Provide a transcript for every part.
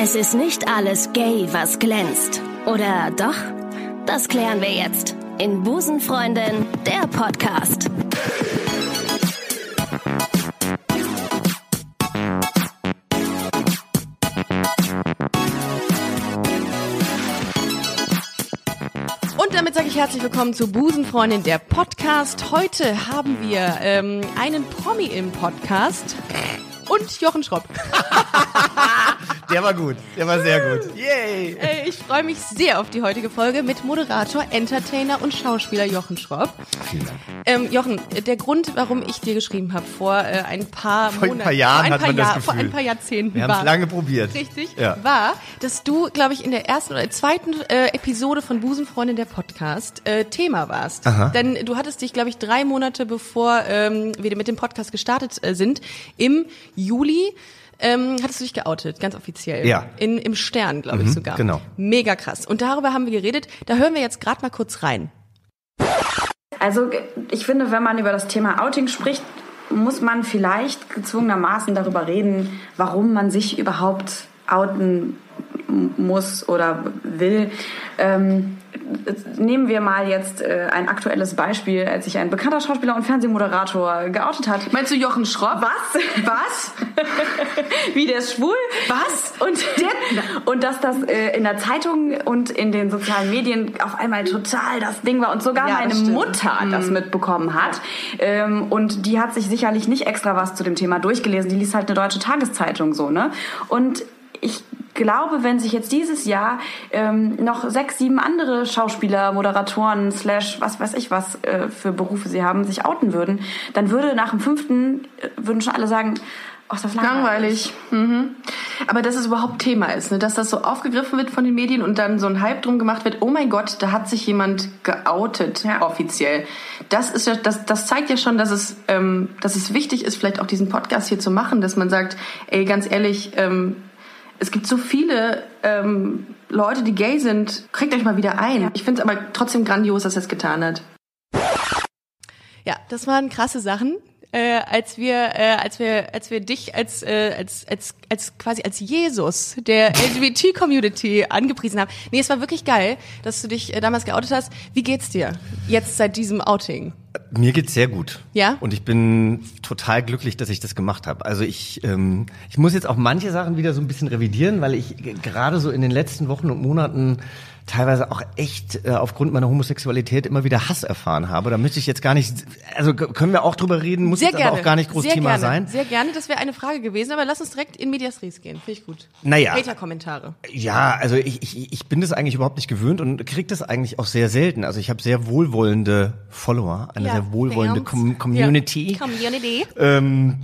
Es ist nicht alles gay, was glänzt. Oder doch? Das klären wir jetzt in Busenfreundin, der Podcast. Und damit sage ich herzlich willkommen zu Busenfreundin, der Podcast. Heute haben wir ähm, einen Promi im Podcast und Jochen Schropp. Der war gut. Der war sehr gut. Yay. Äh, ich freue mich sehr auf die heutige Folge mit Moderator, Entertainer und Schauspieler Jochen Schropp. Vielen Dank. Ähm, Jochen, der Grund, warum ich dir geschrieben habe vor äh, ein paar Vor ein Monaten, paar Jahren vor ein hat paar man das Jahr- vor ein paar Jahrzehnten Wir haben war, es lange probiert. richtig, Ja. war, dass du, glaube ich, in der ersten oder zweiten äh, Episode von Busenfreundin der Podcast äh, Thema warst. Aha. Denn du hattest dich, glaube ich, drei Monate bevor ähm, wir mit dem Podcast gestartet äh, sind, im Juli ähm, hattest du dich geoutet, ganz offiziell. Ja. In, Im Stern, glaube ich Mhm, sogar. genau. Mega krass. Und darüber haben wir geredet. Da hören wir jetzt gerade mal kurz rein. Also ich finde, wenn man über das Thema Outing spricht, muss man vielleicht gezwungenermaßen darüber reden, warum man sich überhaupt outen muss oder will. Ähm, nehmen wir mal jetzt äh, ein aktuelles Beispiel, als sich ein bekannter Schauspieler und Fernsehmoderator geoutet hat. Meinst du Jochen Schropp? Was? Was? Wie der ist schwul? Was? Und, und dass das äh, in der Zeitung und in den sozialen Medien auf einmal total das Ding war und sogar Ja, meine stimmt. Mutter das mitbekommen hat. Ähm, und die hat sich sicherlich nicht extra was zu dem Thema durchgelesen. Die liest halt eine deutsche Tageszeitung so, ne? Und ich glaube, wenn sich jetzt dieses Jahr ähm, noch sechs, sieben andere Schauspieler, Moderatoren, slash was weiß ich was äh, für Berufe sie haben, sich outen würden, dann würde nach dem fünften, äh, würden schon alle sagen, oh, ist das langweilig. Langweilig. Mhm. Aber dass es überhaupt Thema ist, ne? dass das so aufgegriffen wird von den Medien und dann so ein Hype drum gemacht wird, oh mein Gott, da hat sich jemand geoutet Ja. offiziell. Das ist ja, das, das zeigt ja schon, dass es, ähm, dass es wichtig ist, vielleicht auch diesen Podcast hier zu machen, dass man sagt, ey, ganz ehrlich, ähm, es gibt so viele ähm, Leute, die gay sind, kriegt euch mal wieder ein. Ich finde es aber trotzdem grandios, dass er es getan hat. Ja, das waren krasse Sachen. Äh, als wir, äh, als wir, als wir dich als, äh, als, als, als quasi als Jesus der LGBT-Community angepriesen haben. Nee, es war wirklich geil, dass du dich äh, damals geoutet hast. Wie geht's dir jetzt seit diesem Outing? Mir geht's sehr gut. Ja? Und ich bin total glücklich, dass ich das gemacht habe. Also ich, ähm, ich muss jetzt auch manche Sachen wieder so ein bisschen revidieren, weil ich gerade so in den letzten Wochen und Monaten teilweise auch echt äh, aufgrund meiner Homosexualität immer wieder Hass erfahren habe. Da müsste ich jetzt gar nicht, also können wir auch drüber reden, muss Sehr jetzt gerne. aber auch gar nicht groß Sehr Thema gerne. sein. Sehr gerne. Das wäre eine Frage gewesen, aber lass uns direkt in Medias Res gehen. Finde ich gut. Naja. Hater-Kommentare. Ja, also ich, ich, ich bin das eigentlich überhaupt nicht gewöhnt und kriege das eigentlich auch sehr selten. Also ich habe sehr wohlwollende Follower, eine Ja, sehr wohlwollende. Com Community. Ja. Community. Ähm,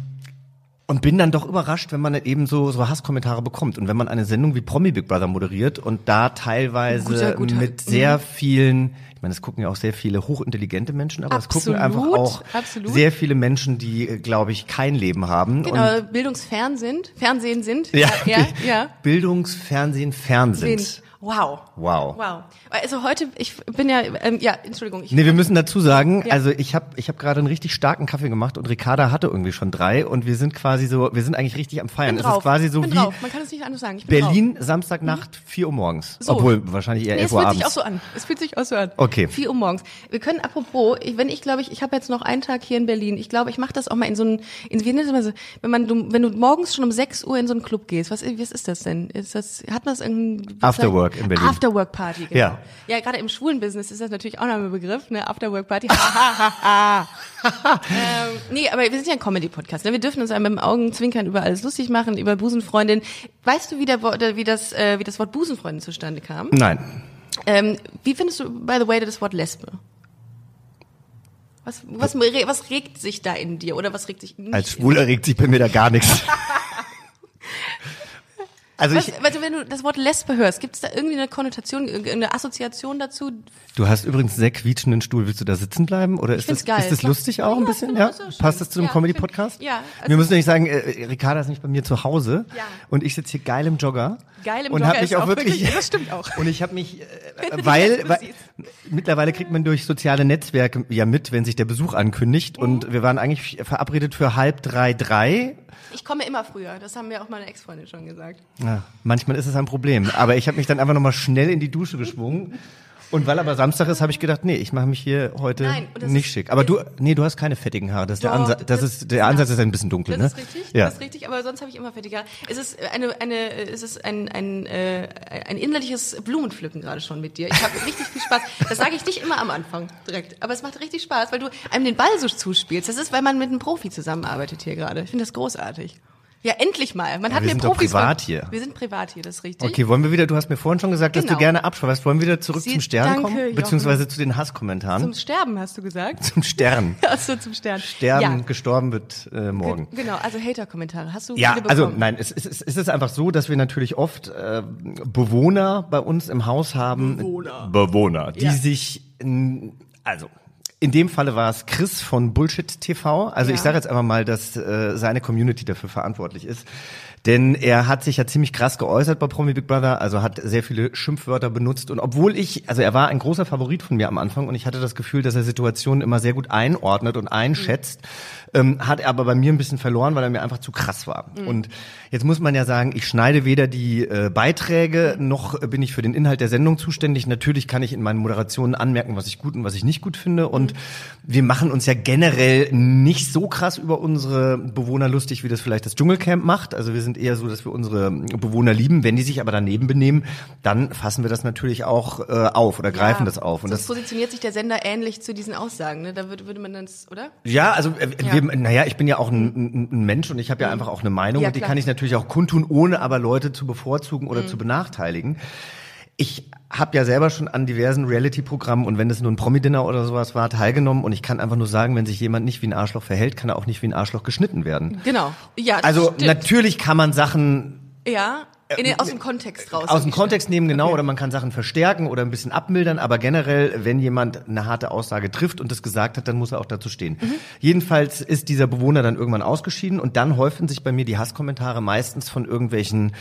und bin dann doch überrascht, wenn man eben so, so Hasskommentare bekommt. Und wenn man eine Sendung wie Promi Big Brother moderiert und da teilweise Guter, guter. mit sehr vielen, ich meine, es gucken ja auch sehr viele hochintelligente Menschen, aber es gucken einfach auch absolut. sehr viele Menschen, die, glaube ich, kein Leben haben. Genau, Und, bildungsfern sind, Fernsehen sind. ja, ja, ja. Bildungsfernsehen, Fernsehen. Sind. Wow. Wow. Wow. Also heute, ich bin ja, ähm, ja, Entschuldigung. Ich, Nee, wir müssen dazu sagen, Ja. also ich habe ich hab gerade einen richtig starken Kaffee gemacht und Ricarda hatte irgendwie schon drei und wir sind quasi so, wir sind eigentlich richtig am Feiern. bin Es drauf. ist quasi so bin wie drauf. Man kann es nicht anders sagen. Ich bin Berlin, Samstagnacht, 4 Uhr morgens. So. Obwohl, wahrscheinlich eher Nee, 11 es Uhr fühlt abends. sich auch so an. Es fühlt sich auch so an. Okay. 4 Uhr morgens. Wir können apropos, ich- wenn ich glaube ich, ich habe jetzt noch einen Tag hier in Berlin. Ich glaube, ich mache das auch mal in so einen, in, wie nennt man das, wenn man, du, wenn du morgens schon um 6 Uhr in so einen Club gehst. Was, was ist das denn? Ist das, hat man das irgendwie? Afterwork in Berlin. Afterwork Party, genau. Ja. Ja, gerade im schwulen Business ist das natürlich auch noch ein Begriff, ne? Afterwork Party. ähm, nee, aber wir sind ja ein Comedy-Podcast. Ne? Wir dürfen uns mit dem Augenzwinkern über alles lustig machen, über Busenfreundin. Weißt du, wie, der, wie, das, äh, wie das Wort Busenfreundin zustande kam? Nein. Ähm, wie findest du, by the way, das Wort Lesbe? Was, was, re- was regt sich da in dir oder was regt sich nicht Als Schwuler regt sich bei mir da gar nichts. Also Was, ich, also wenn du das Wort Lesbe hörst, gibt es da irgendwie eine Konnotation, irgendeine Assoziation dazu? du hast übrigens einen sehr quietschenden Stuhl. Willst du da sitzen bleiben oder ist das, geil. ist das lustig auch ein Ja, bisschen? genau, Ja, schön. passt das zu einem Ja, Comedy-Podcast? ja, also- Wir müssen nämlich sagen, äh, Ricarda ist nicht bei mir zu Hause Ja. und ich sitze hier geil im Jogger. Geil im und Jogger hab mich auch wirklich, wirklich- das stimmt auch. Und ich habe mich, äh, weil, weil. Mittlerweile kriegt man durch soziale Netzwerke ja mit, wenn sich der Besuch ankündigt. Und wir waren eigentlich verabredet für halb drei, drei. Ich komme immer früher. Das haben mir auch meine Ex-Freundin schon gesagt. Ja, manchmal ist es ein Problem. Aber ich habe mich dann einfach nochmal schnell in die Dusche geschwungen. Und weil aber Samstag ist, habe ich gedacht, nee, ich mache mich hier heute Nein, nicht schick. Aber du, nee, du hast keine fettigen Haare. Das ist der Doch, Ansatz. Das das- ist der Ansatz ist ein bisschen dunkel, Das ne? ist richtig, Ja. das ist richtig, aber sonst habe ich immer fettige Haare. Es ist eine, eine, es ist ein, ein, äh, ein innerliches Blumenpflücken gerade schon mit dir. Ich habe richtig viel Spaß. Das sage ich nicht immer am Anfang direkt, aber es macht richtig Spaß, weil du einem den Ball so zuspielst. Das ist, weil man mit einem Profi zusammenarbeitet hier gerade. Ich finde das großartig. Ja, endlich mal. Man hat wir mir sind doch Profis privat ver- hier. Wir sind privat hier, das ist richtig. Okay, wollen wir wieder, du hast mir vorhin schon gesagt, dass Genau. du gerne abschweifst. Wollen wir wieder zurück Sie- zum Stern danke, kommen? Jochen. Beziehungsweise zu den Hasskommentaren? Zum Sterben hast du gesagt. Zum Stern. Achso, zum Stern. Sterben, Ja. gestorben wird äh, morgen. Ge- Genau, also Hater-Kommentare. Hast du Ja, viele also nein, es, es, es ist einfach so, dass wir natürlich oft äh, Bewohner bei uns im Haus haben. Bewohner. Bewohner, die Ja. sich, also in dem Falle war es Chris von Bullshit TV. Also Ja. ich sage jetzt einfach mal, dass äh, seine Community dafür verantwortlich ist. Denn er hat sich ja ziemlich krass geäußert bei Promi Big Brother, also hat sehr viele Schimpfwörter benutzt. Und obwohl ich, also er war ein großer Favorit von mir am Anfang und ich hatte das Gefühl, dass er Situationen immer sehr gut einordnet und einschätzt, ähm, hat er aber bei mir ein bisschen verloren, weil er mir einfach zu krass war. Und jetzt muss man ja sagen, ich schneide weder die äh, Beiträge, noch bin ich für den Inhalt der Sendung zuständig. Natürlich kann ich in meinen Moderationen anmerken, was ich gut und was ich nicht gut finde. Und wir machen uns ja generell nicht so krass über unsere Bewohner lustig, wie das vielleicht das Dschungelcamp macht. Also wir sind eher so, dass wir unsere Bewohner lieben. Wenn die sich aber daneben benehmen, dann fassen wir das natürlich auch äh, auf oder greifen Ja, das auf. Und das positioniert sich der Sender ähnlich zu diesen Aussagen. Ne? Da würde, würde man dann, oder? Ja, also äh, Ja. Wir, naja, ich bin ja auch ein, ein, Mensch und ich habe ja einfach auch eine Meinung Ja, und die klar. kann ich natürlich auch kundtun, ohne aber Leute zu bevorzugen oder zu benachteiligen. Ich habe ja selber schon an diversen Reality-Programmen und wenn es nur ein Promi-Dinner oder sowas war, teilgenommen und ich kann einfach nur sagen, wenn sich jemand nicht wie ein Arschloch verhält, kann er auch nicht wie ein Arschloch geschnitten werden. Genau. Ja, Also stimmt. natürlich kann man Sachen Ja, den, aus dem Kontext raus. aus dem Kontext nehmen, genau, Okay. oder man kann Sachen verstärken oder ein bisschen abmildern, aber generell, wenn jemand eine harte Aussage trifft und das gesagt hat, dann muss er auch dazu stehen. Mhm. Jedenfalls ist dieser Bewohner dann irgendwann ausgeschieden und dann häufen sich bei mir die Hasskommentare meistens von irgendwelchen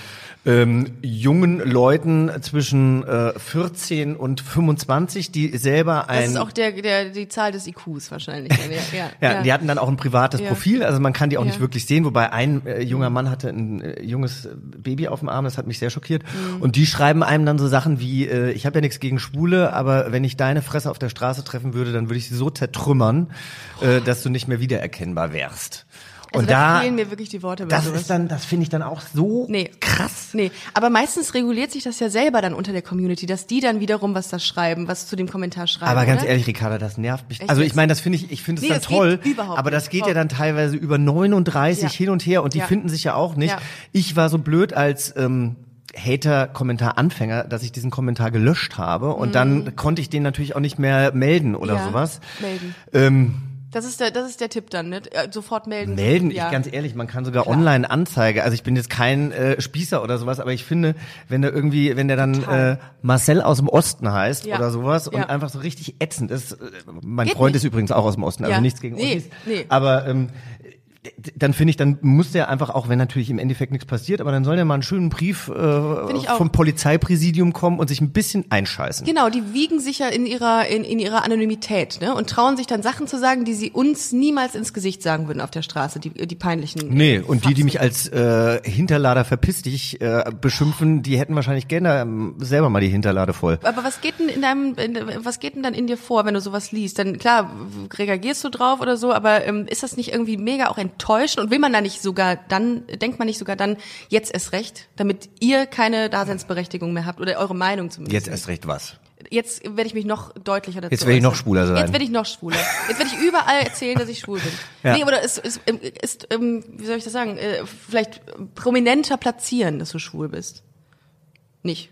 ähm, jungen Leuten zwischen äh, 14 und 25, die selber ein Das ist auch der, der, die Zahl des IQs wahrscheinlich. Ja, ja, ja, die hatten dann auch ein privates Ja. Profil, also man kann die auch nicht wirklich sehen, wobei ein äh, junger Mann hatte ein äh, junges Baby auf dem Arm, das hat mich sehr schockiert. Mhm. Und die schreiben einem dann so Sachen wie, äh, ich habe ja nichts gegen Schwule, aber wenn ich deine Fresse auf der Straße treffen würde, dann würde ich sie so zertrümmern, äh, dass du nicht mehr wiedererkennbar wärst. Also Und da, da, fehlen mir wirklich die Worte das sowas. ist dann, das finde ich dann auch so Nee. krass. Nee, aber meistens reguliert sich das ja selber dann unter der Community, dass die dann wiederum was da schreiben, was zu dem Kommentar schreiben. Aber ganz oder? ehrlich, Ricarda, das nervt mich. Echt also ich meine, das finde ich, ich finde es Nee, dann toll, überhaupt aber das geht ja dann teilweise über 39 Ja. hin und her und die Ja. finden sich ja auch nicht. Ja. Ich war so blöd als ähm, Hater-Kommentar-Anfänger, dass ich diesen Kommentar gelöscht habe und dann konnte ich den natürlich auch nicht mehr melden oder sowas. melden. Ähm, Das ist der, das ist der Tipp dann, ne? Äh, Sofort melden. melden, ja. ich ganz ehrlich, man kann sogar Klar. online Anzeige. Also ich bin jetzt kein äh, Spießer oder sowas, aber ich finde, wenn der irgendwie, wenn der dann Total. äh, Marcel aus dem Osten heißt Ja. oder sowas und Ja. einfach so richtig ätzend ist, äh, mein Geht Freund nicht. ist übrigens auch aus dem Osten, also nichts gegen Nee, Ossis, nee. aber ähm, dann finde ich, dann muss der einfach auch, wenn natürlich im Endeffekt nichts passiert, aber dann soll der mal einen schönen Brief äh, vom Polizeipräsidium kommen und sich ein bisschen einscheißen. Genau, die wiegen sich ja in ihrer, in, in ihrer Anonymität, ne? Und trauen sich dann Sachen zu sagen, die sie uns niemals ins Gesicht sagen würden auf der Straße, die, die peinlichen. Nee, und die, die Faxen. mich als äh, Hinterlader verpiss dich äh, beschimpfen, die hätten wahrscheinlich gerne ähm, selber mal die Hinterlade voll. Aber was geht denn in deinem, in, was geht denn dann in dir vor, wenn du sowas liest? Dann klar, reagierst du drauf oder so, aber ähm, ist das nicht irgendwie mega auch enttäuschend und will man da nicht sogar dann, denkt man nicht sogar dann, jetzt erst recht, damit ihr keine Daseinsberechtigung mehr habt oder eure Meinung zumindest? Jetzt erst recht was. Jetzt werde ich mich noch deutlicher dazu Jetzt werde ich noch schwuler sein. Jetzt werde ich noch schwuler. Jetzt werde ich überall erzählen, dass ich schwul bin. Ja. Nee, oder es ist, ist, ist ähm, wie soll ich das sagen, äh, vielleicht prominenter platzieren, dass du schwul bist. Nicht.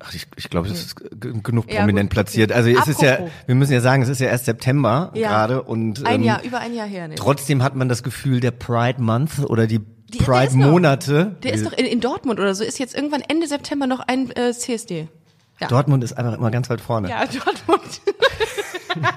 Ach, ich, ich glaube, es ist genug Ja, prominent gut, platziert. Also es ist ja, Apropos. wir müssen ja sagen, es ist ja erst September Ja. gerade und Ein ähm, Jahr, über ein Jahr her. Ne? trotzdem hat man das Gefühl, der Pride Month oder die, Die- der ist noch- Pride-Monate. Der ist doch in, in Dortmund oder so, ist jetzt irgendwann Ende September noch ein äh, CSD. Ja. Dortmund ist einfach immer ganz weit vorne. Ja, Dortmund.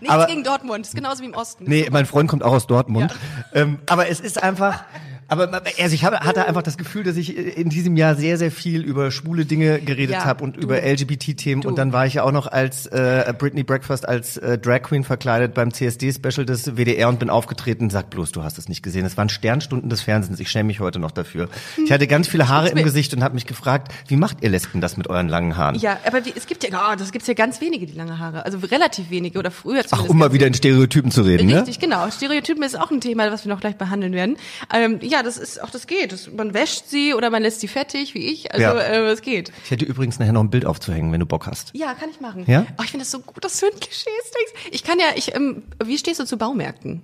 Nichts Aber- gegen Dortmund, ist genauso wie im Osten. Nee, mein Freund kommt auch aus Dortmund. Ähm, aber es ist einfach, Aber also ich habe, hatte einfach das Gefühl, dass ich in diesem Jahr sehr, sehr viel über schwule Dinge geredet Ja, habe und du. über LGBT-Themen. Und dann war ich ja auch noch als äh, Britney Breakfast als äh, Drag Queen verkleidet beim CSD-Special des WDR und bin aufgetreten. Sag bloß, du hast es nicht gesehen. Es waren Sternstunden des Fernsehens. Ich schäme mich heute noch dafür. Ich hatte ganz viele Haare im Gesicht und habe mich gefragt, wie macht ihr Lesben das mit euren langen Haaren? Ja, aber wie, es gibt ja, oh, das gibt's ja ganz wenige, die lange Haare. Also relativ wenige oder früher Ach, zumindest. um mal wieder in Stereotypen zu reden, ne? Richtig, genau. Stereotypen ist auch ein Thema, was wir noch gleich behandeln werden. Ähm, ja, das ist auch das geht. Das, man wäscht sie oder man lässt sie fettig, wie ich. Also Ja. äh, es geht. Ich hätte übrigens nachher noch ein Bild aufzuhängen, wenn du Bock hast. Ja, kann ich machen. Ja? Oh, ich finde das so gut, dass du ein Klischees denkst. Ich kann ja, ich, ähm, wie stehst du zu Baumärkten?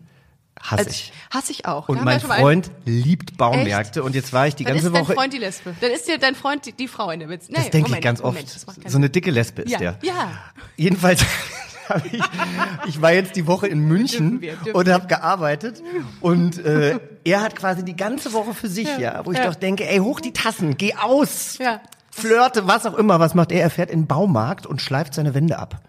Hasse Also, ich. Hasse ich auch. Und wir mein Freund liebt Baumärkte Echt? und jetzt war ich die Dann ganze ist dein Woche. Freund die Lesbe. Dann ist dir dein Freund die, die Frau in der Witz. Nee, Das denke ich ganz oft. so eine dicke Lesbe ist Ja, der. ja. Jedenfalls ich, ich war jetzt die Woche in München Dürfen wir, dürfen und habe gearbeitet und äh, er hat quasi die ganze Woche für sich, ja, wo ich ja. doch denke, ey, hoch die Tassen, geh aus, Ja. flirte, was auch immer. Was macht er? Er fährt in den Baumarkt und schleift seine Wände ab.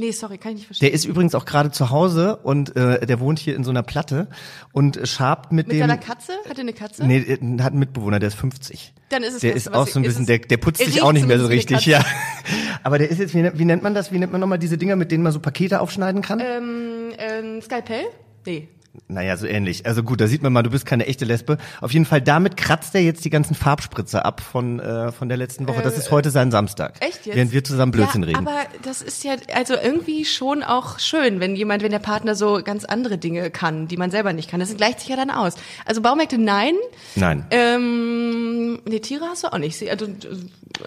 Nee, sorry, kann ich nicht verstehen. Der ist übrigens auch gerade zu Hause und äh, der wohnt hier in so einer Platte und äh, schabt mit, Mit dem. seiner Katze? Hat er eine Katze? Nee, er hat einen Mitbewohner, der ist 50. Dann ist es Der Beste, ist auch so ein bisschen, der, der putzt sich auch nicht mehr so richtig, ja. Aber der ist jetzt, wie, nennt- wie nennt man das? Wie nennt man nochmal diese Dinger, mit denen man so Pakete aufschneiden kann? Ähm, ähm, Skalpell? Nee. Naja, so ähnlich. Also gut, da sieht man mal, du bist keine echte Lesbe. Auf jeden Fall, damit kratzt er jetzt die ganzen Farbspritzer ab von, äh, von der letzten Woche. Das ist heute sein Samstag. Echt jetzt? Während wir zusammen Blödsinn ja, reden. Aber das ist ja also irgendwie schon auch schön, wenn jemand, wenn der Partner so ganz andere Dinge kann, die man selber nicht kann. Das gleicht sich ja dann aus. Also Baumärkte nein. Nein. Ähm, nee, Tiere hast du auch nicht. Also,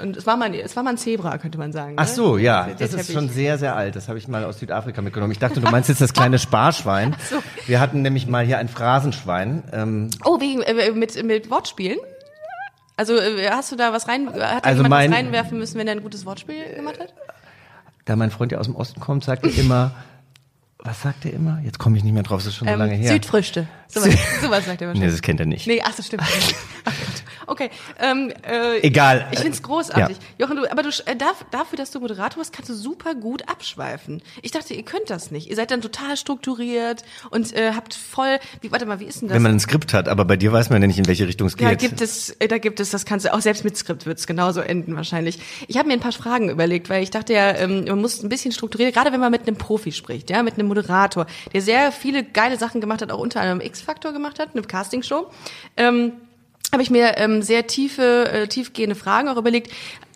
und es war mal, es war mal ein Zebra, könnte man sagen. Ach ne? so, ja, Der das ist schon sehr, sehr alt. Das habe ich mal aus Südafrika mitgenommen. Ich dachte, du meinst jetzt das kleine Sparschwein. so. Wir hatten nämlich mal hier ein Phrasenschwein. Ähm, Oh, wegen äh, mit mit Wortspielen. Also äh, hast du da was rein? Hat da Also jemand mein- was reinwerfen müssen, wenn er ein gutes Wortspiel gemacht hat? da mein Freund ja aus dem Osten kommt, sagt er immer, was sagt er immer? Jetzt komme ich nicht mehr drauf, das ist schon so lange her. Südfrüchte. Sowas, sowas sagt er Nee, wahrscheinlich. das kennt er nicht. Nee, ach, das stimmt. Okay. Ähm, äh, Egal. Ich find's großartig. Ja. Jochen, du, aber du, äh, dafür, dass du Moderator bist, kannst du super gut abschweifen. Ich dachte, ihr könnt das nicht. Ihr seid dann total strukturiert und äh, habt voll. Wie, warte mal, wie ist denn das? Wenn man ein Skript hat, aber bei dir weiß man ja nicht, in welche Richtung es geht. Da gibt es, äh, da gibt es, das kannst du auch selbst mit Skript wird's genauso enden wahrscheinlich. Ich habe mir ein paar Fragen überlegt, weil ich dachte ja, ähm, man muss ein bisschen strukturiert, gerade wenn man mit einem Profi spricht, ja, mit einem Moderator, der sehr viele geile Sachen gemacht hat, auch unter anderem X-Factor gemacht hat, eine Castingshow. Ähm, habe ich mir ähm, sehr tiefe, äh, tiefgehende Fragen auch überlegt.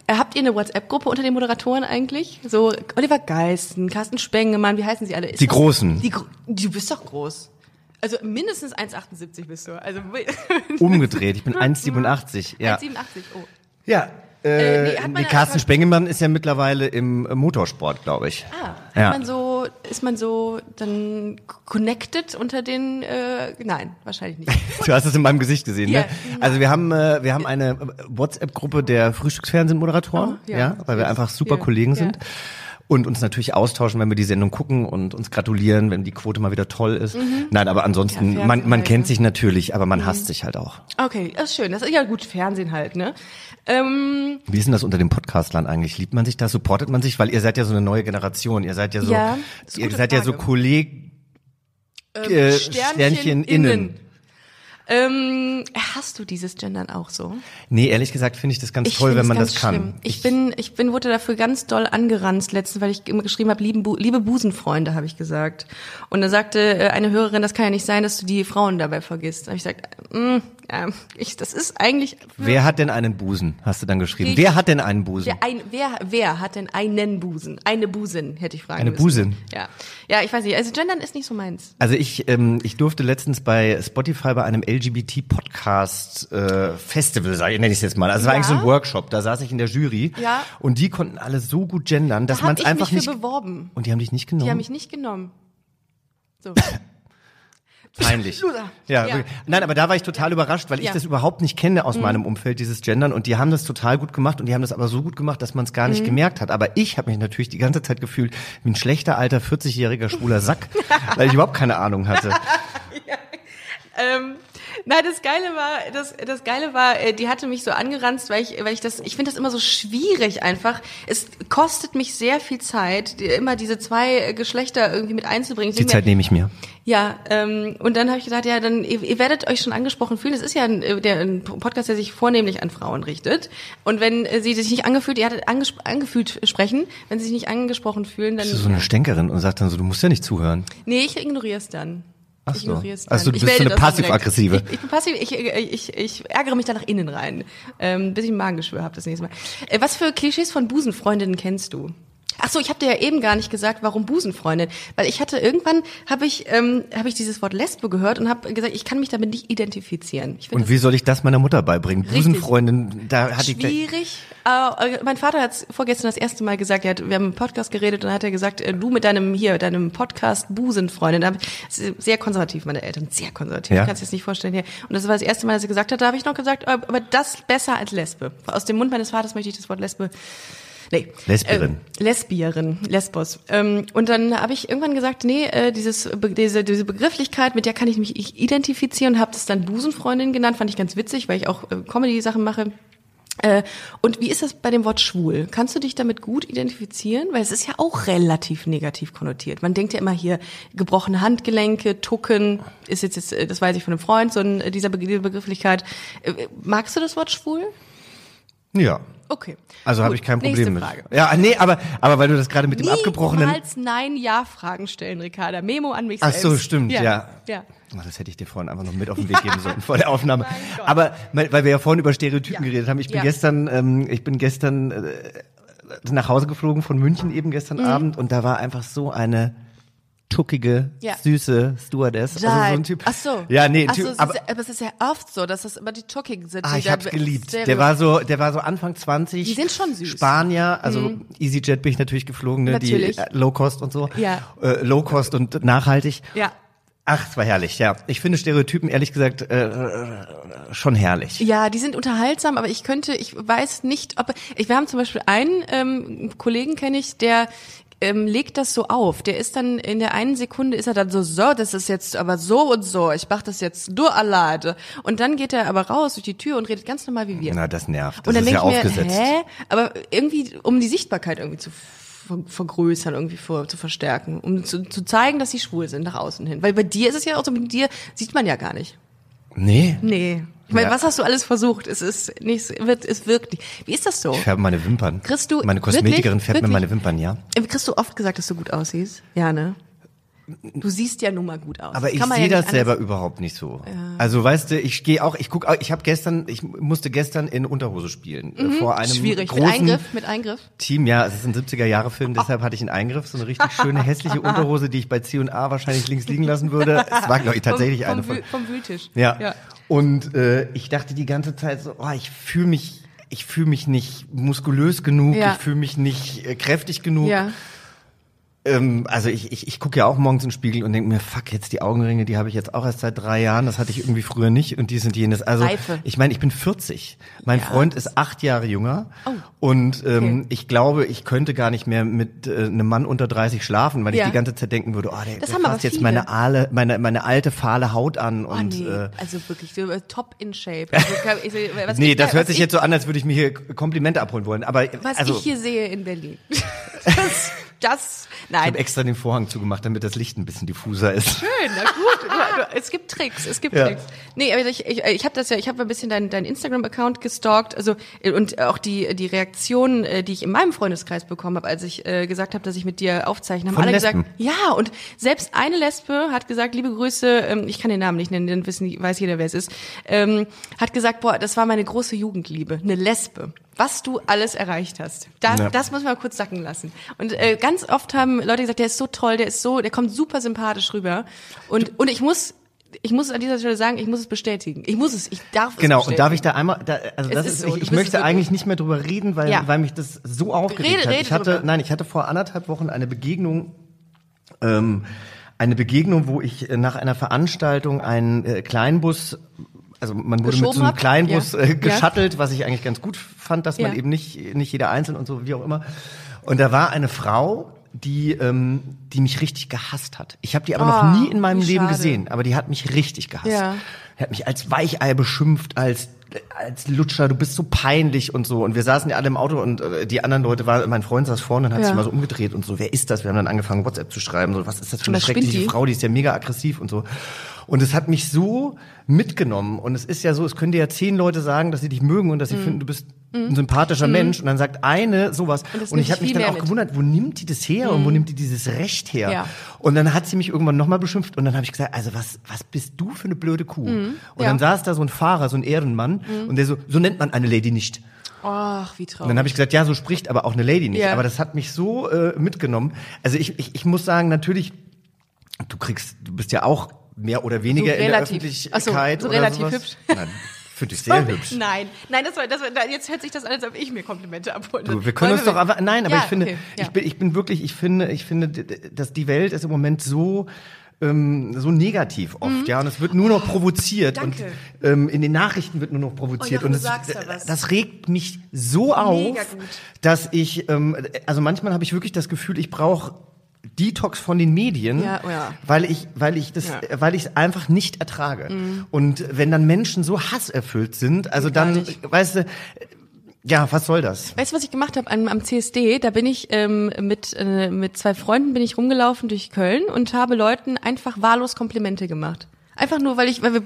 Äh, Habt ihr eine WhatsApp-Gruppe unter den Moderatoren eigentlich? So Oliver Geisten, Carsten Spengemann, wie heißen sie alle? Ist Die das- Großen. Die, du bist doch groß. Also mindestens 1,78 bist du. Also Umgedreht, ich bin 1,87. Ja, 1,87, oh. ja Äh, äh, nee, Carsten Spengemann ist ja mittlerweile im äh, Motorsport, glaube ich. Ah, hat Ja. man so, ist man so dann connected unter den, äh, nein, wahrscheinlich nicht. Du hast es in meinem Gesicht gesehen, Ja. ne? Also wir haben äh, wir haben eine WhatsApp-Gruppe der Frühstücksfernsehen-Moderatoren, Oh, ja, ja. weil wir einfach super. Kollegen sind. Und uns natürlich austauschen, wenn wir die Sendung gucken und uns gratulieren, wenn die Quote mal wieder toll ist. Nein, aber ansonsten, Mhm. Ja, man, man kennt sich natürlich, aber man hasst sich halt auch. Okay, das ist schön. Das ist ja gut Fernsehen halt, ne? Ähm, Wie ist denn das unter den Podcastlern eigentlich? Liebt man sich da? Supportet man sich? Weil ihr seid ja so eine neue Generation. Ihr seid ja so, Ja, ihr seid ja so Frage. Kolleg, ähm, äh, Sternchen innen. Ähm, hast du dieses Gendern auch so? Nee, ehrlich gesagt finde ich das ganz toll, find wenn man das kann. schlimm. Ich, bin, ich bin, wurde dafür ganz doll angeranzt letztens, weil ich immer geschrieben habe, lieben, Bu- liebe Busenfreunde, habe ich gesagt. Und da sagte äh, eine Hörerin, das kann ja nicht sein, dass du die Frauen dabei vergisst. Da habe ich gesagt, mm, ja, ich, das ist eigentlich. Wer hat denn einen Busen? Hast du dann geschrieben. Ich- Wer hat denn einen Busen? Wer, ein, wer, wer hat denn einen Busen? Eine Busen, hätte ich fragen Eine müssen. Busin? Ja. Ja, ich weiß nicht. Also Gendern ist nicht so meins. Also ich, ähm, ich durfte letztens bei Spotify bei einem LGBT-Podcast äh, Festival sein, nenne ich es jetzt mal. Also es war Ja. eigentlich so ein Workshop, da saß ich in der Jury Ja. und die konnten alle so gut gendern, dass Da man es ich einfach mich für nicht. beworben. Und die haben dich nicht genommen. Die haben mich nicht genommen. So. Peinlich. Loser. Ja, Ja. Nein, aber da war ich total überrascht, weil ich Ja. Mhm. das überhaupt nicht kenne aus meinem Umfeld, dieses Gendern. Und die haben das total gut gemacht und die haben das aber so gut gemacht, dass man es gar nicht Mhm. gemerkt hat. Aber ich habe mich natürlich die ganze Zeit gefühlt wie ein schlechter alter 40-jähriger schwuler Sack, weil ich überhaupt keine Ahnung hatte. Ähm, nein, das Geile war, das, das Geile war, äh, die hatte mich so angeranzt, weil ich, weil ich das, ich finde das immer so schwierig einfach. Es kostet mich sehr viel Zeit, immer diese zwei Geschlechter irgendwie mit einzubringen. Die Zeit mir, nehme ich mir. ja, ähm, und dann habe ich gedacht, ja, dann ihr, ihr werdet euch schon angesprochen fühlen. Es ist ja ein, äh, der, ein Podcast, der sich vornehmlich an Frauen richtet. Und wenn äh, sie sich nicht angefühlt, ihr hattet anges angefühlt sprechen, wenn sie sich nicht angesprochen fühlen, dann Bist du so eine Stänkerin und sagst dann so, du musst ja nicht zuhören. nee, ich ignoriere es dann. Ach so. dann. Also du bist so eine passiv-aggressive. Ich, ich bin passiv, ich, ich, ich ärgere mich da nach innen rein, ähm, bis ich ein Magengeschwür habe das nächste Mal. Äh, was für Klischees von Busenfreundinnen kennst du? Ach so, ich habe dir ja eben gar nicht gesagt, warum Busenfreundin, weil ich hatte irgendwann habe ich ähm, habe ich dieses Wort Lesbe gehört und habe gesagt, ich kann mich damit nicht identifizieren. Ich Und wie soll ich das meiner Mutter beibringen? Richtig. Busenfreundin, da hatte ich... Schwierig. Äh, mein Vater hat vorgestern das erste Mal gesagt, er hat, wir haben im Podcast geredet und dann hat er gesagt, äh, du mit deinem hier, deinem Podcast Busenfreundin, da hab ich- sehr konservativ, meine Eltern, sehr konservativ, Ja. kannst du dir das nicht vorstellen. Hier. Und das war das erste Mal, dass er gesagt hat, da habe ich noch gesagt, äh, aber das besser als Lesbe. Aus dem Mund meines Vaters möchte ich das Wort Lesbe Nee. Lesbierin. Äh, Lesbierin, Lesbos. Ähm, und dann habe ich irgendwann gesagt, nee, äh, dieses, diese, diese Begrifflichkeit, mit der kann ich mich identifizieren und habe das dann Busenfreundin genannt, fand ich ganz witzig, weil ich auch äh, Comedy-Sachen mache. Äh, und wie ist das bei dem Wort schwul? Kannst du dich damit gut identifizieren? Weil es ist ja auch relativ negativ konnotiert. Man denkt ja immer hier gebrochene Handgelenke, Tucken, ist jetzt, jetzt äh, das weiß ich von einem Freund, so ein, äh, dieser Be diese Begrifflichkeit. Äh, magst du das Wort schwul? Ja. Okay. Also habe ich kein Problem mit. Ja, nee, aber, aber weil du das gerade mit dem abgebrochenen... Niemals Nein-Ja-Fragen stellen, Ricarda. Memo an mich Ach selbst. so, stimmt, ja. Ja. ja. Oh, das hätte ich dir vorhin einfach noch mit auf den Weg geben sollen vor der Aufnahme. Aber weil wir ja vorhin über Stereotypen Ja. geredet haben, ich bin Ja. gestern, ähm, ich bin gestern äh, nach Hause geflogen von München eben gestern Abend und da war einfach so eine tuckige, Mhm. Ja. süße Stewardess. Also so ein Typ. Ach so. Ja, nee, Ach typ, so, aber, ja, aber es ist ja oft so, dass das immer die Tuckigen sind. Ah, ich hab's geliebt. Sehr Der war so, der war so Anfang 20. Die sind schon süß. Mhm. Spanier, also EasyJet bin ich natürlich geflogen, ne? Natürlich. die äh, Low Cost und so. Ja. Äh, Low Cost und nachhaltig. Ja. Ach, es war herrlich, ja. Ich finde Stereotypen ehrlich gesagt äh, schon herrlich. Ja, die sind unterhaltsam, aber ich könnte, ich weiß nicht, ob ich, wir haben zum Beispiel einen ähm, Kollegen kenne ich, der ähm, legt das so auf. Der ist dann in der einen Sekunde ist er dann so, so, das ist jetzt aber so und so. Ich mach das jetzt nur alleine. Und dann geht er aber raus durch die Tür und redet ganz normal wie wir. Na, das nervt. Das und dann ist ja ich aufgesetzt. mir, hä? Aber irgendwie, um die Sichtbarkeit irgendwie zu ver- vergrößern, irgendwie vor, zu verstärken, um zu, zu zeigen, dass sie schwul sind nach außen hin. Weil bei dir ist es ja auch so, mit dir sieht man ja gar nicht. Nee. Nee. Ich meine, Ja. was hast du alles versucht? Es ist nicht, es wird, es wirkt nicht. Wie ist das so? Ich färbe meine Wimpern. Kriegst du meine Kosmetikerin wirklich- färbt mir wirklich? meine Wimpern, ja. Äh, Kriegst du oft gesagt, dass du gut aussiehst? Ja, ne? Du siehst ja nun mal gut aus. Aber ich sehe ja das nicht selber anders- überhaupt nicht so. Also weißt du, ich gehe auch, ich guck, ich habe gestern, ich musste gestern in Unterhose spielen äh, vor einem Mhm. Schwierig. großen Mit Eingriff, mit Eingriff. Team. Ja, es ist ein 70er Jahre Film, deshalb hatte ich einen Eingriff, so eine richtig schöne hässliche Unterhose, die ich bei C&A wahrscheinlich links liegen lassen würde. Es war glaube ich tatsächlich vom, eine vom, von. Wühl- vom Wühltisch. Ja. ja. Und äh, ich dachte die ganze Zeit so, oh, ich fühle mich, ich fühle mich nicht muskulös genug, Ja. ich fühle mich nicht äh, kräftig genug. Ja. Ähm, also ich, ich, ich gucke ja auch morgens in den Spiegel und denke mir, fuck, jetzt die Augenringe, die habe ich jetzt auch erst seit drei Jahren, das hatte ich irgendwie früher nicht und die sind jenes. Also Reife. ich meine, ich bin 40. Mein Ja. Freund ist acht Jahre jünger Oh. und ähm, Okay. ich glaube, ich könnte gar nicht mehr mit äh, einem Mann unter 30 schlafen, weil Ja. ich die ganze Zeit denken würde, oh, der, Das der fasst jetzt meine, aale, meine, meine alte, fahle Haut an Oh, und nee. äh, also wirklich, du, äh, top in shape. Also, was Nee, das was hört sich ich, jetzt so an, als würde ich mir hier Komplimente abholen wollen. Aber Was also, ich hier sehe in Berlin. Das, das ich nein. habe extra den Vorhang zugemacht, damit das Licht ein bisschen diffuser ist. Schön, na gut. Es gibt Tricks, es gibt Ja. Tricks. Nee, aber ich, ich, ich habe das ja, ich habe ein bisschen deinen dein Instagram-Account gestalkt, also äh, und auch die die Reaktionen, äh, die ich in meinem Freundeskreis bekommen habe, als ich äh, gesagt habe, dass ich mit dir aufzeichne, haben Von alle Lesben? gesagt, ja. Und selbst eine Lesbe hat gesagt, liebe Grüße, ähm, ich kann den Namen nicht nennen, dann wissen, weiß jeder, wer es ist, ähm, hat gesagt, boah, das war meine große Jugendliebe, eine Lesbe. Was du alles erreicht hast. Das, Ja. das muss man kurz sacken lassen. Und äh, ganz oft haben Leute gesagt, der ist so toll, der ist so, der kommt super sympathisch rüber. Und, und ich muss, ich muss an dieser Stelle sagen, ich muss es bestätigen. Ich muss es, ich darf es Genau, und darf ich da einmal, da, also Es das ist so, ich, ich möchte eigentlich nicht mehr drüber reden, weil, Ja. weil mich das so aufgeregt Rede- hat. rede ich hatte, drüber. nein, ich hatte vor anderthalb Wochen eine Begegnung, ähm, eine Begegnung, wo ich äh, nach einer Veranstaltung einen äh, Kleinbus also man wurde mit so einem? Kleinbus Ja. äh, Ja. geschuttelt, was ich eigentlich ganz gut fand, dass man Ja. eben nicht nicht jeder einzeln und so wie auch immer. Und da war eine Frau, die, ähm, die mich richtig gehasst hat. Ich habe die aber Ah, noch nie in meinem Leben schade. gesehen, aber die hat mich richtig gehasst. Ja. Die hat mich als Weichei beschimpft, als als Lutscher, du bist so peinlich und so. Und wir saßen ja alle im Auto und äh, die anderen Leute waren, mein Freund saß vorne und hat Ja. sich mal so umgedreht und so, wer ist das? Wir haben dann angefangen, WhatsApp zu schreiben, so, was ist das für eine schreckliche? Frau, die ist ja mega aggressiv und so. Und es hat mich so mitgenommen. Und es ist ja so, es können dir ja zehn Leute sagen, dass sie dich mögen und dass sie finden, du bist ein sympathischer Mensch. Und dann sagt eine sowas. Mhm. Und Und, ich habe mich dann auch mit. gewundert, wo nimmt die das her und wo nimmt die dieses Recht her? Ja. Und dann hat sie mich irgendwann nochmal beschimpft und dann habe ich gesagt, also was, was bist du für eine blöde Kuh? Und Mhm. Ja. dann saß da so ein Fahrer, so ein Ehrenmann und der so, so nennt man eine Lady nicht. Ach, wie Und traurig. dann habe ich gesagt, ja, so spricht aber auch eine Lady nicht. Ja. Aber das hat mich so äh, mitgenommen. Also ich, ich, ich muss sagen, natürlich, du kriegst, du bist ja auch mehr oder weniger So in der. Öffentlichkeit so, so oder relativ sowas. hübsch. Nein, finde ich sehr hübsch. Nein, nein, das war, das war, jetzt hört sich das an, als ob ich mir Komplimente abholen Du, wir können uns doch aber nein, aber Ja, ich finde, okay, ja. ich bin, ich bin wirklich, ich finde, ich finde, dass die Welt ist im Moment so ähm, so negativ oft, ja, und es wird nur noch provoziert und Mhm. danke. ähm, in den Nachrichten wird nur noch provoziert Oh, Jochen, und du es, sagst da was. das regt mich so auf, dass ich, ähm, also manchmal habe ich wirklich das Gefühl, ich brauche Detox von den Medien, Ja, oh ja. weil ich, weil ich das, Ja. Mhm. äh, weil ich es einfach nicht ertrage. Und wenn dann Menschen so hasserfüllt sind, also Gar dann, nicht. weißt du, ja, was soll das? Weißt du, was ich gemacht habe am, am CSD? Da bin ich ähm, mit, äh, mit zwei Freunden bin ich rumgelaufen durch Köln und habe Leuten einfach wahllos Komplimente gemacht. Einfach nur, weil ich, weil wir,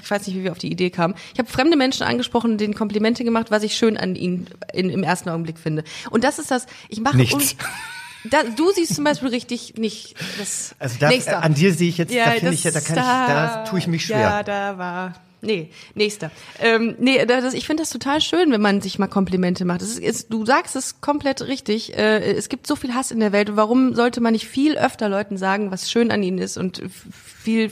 ich weiß nicht, wie wir auf die Idee kamen. Ich habe fremde Menschen angesprochen denen Komplimente gemacht, was ich schön an ihnen in, im ersten Augenblick finde. Und das ist das, ich mache Nichts. Da, du siehst zum Beispiel richtig nicht das Also da, Nächster. an dir sehe ich jetzt, da Ja, finde ich, da kann ich, da tue ich mich schwer. Ja, da war. Nee, nächster. Ähm, nee, da- das, ich finde das total schön, wenn man sich mal Komplimente macht. Ist, ist, du sagst es komplett richtig. Äh, es gibt so viel Hass in der Welt. Warum sollte man nicht viel öfter Leuten sagen, was schön an ihnen ist und viel.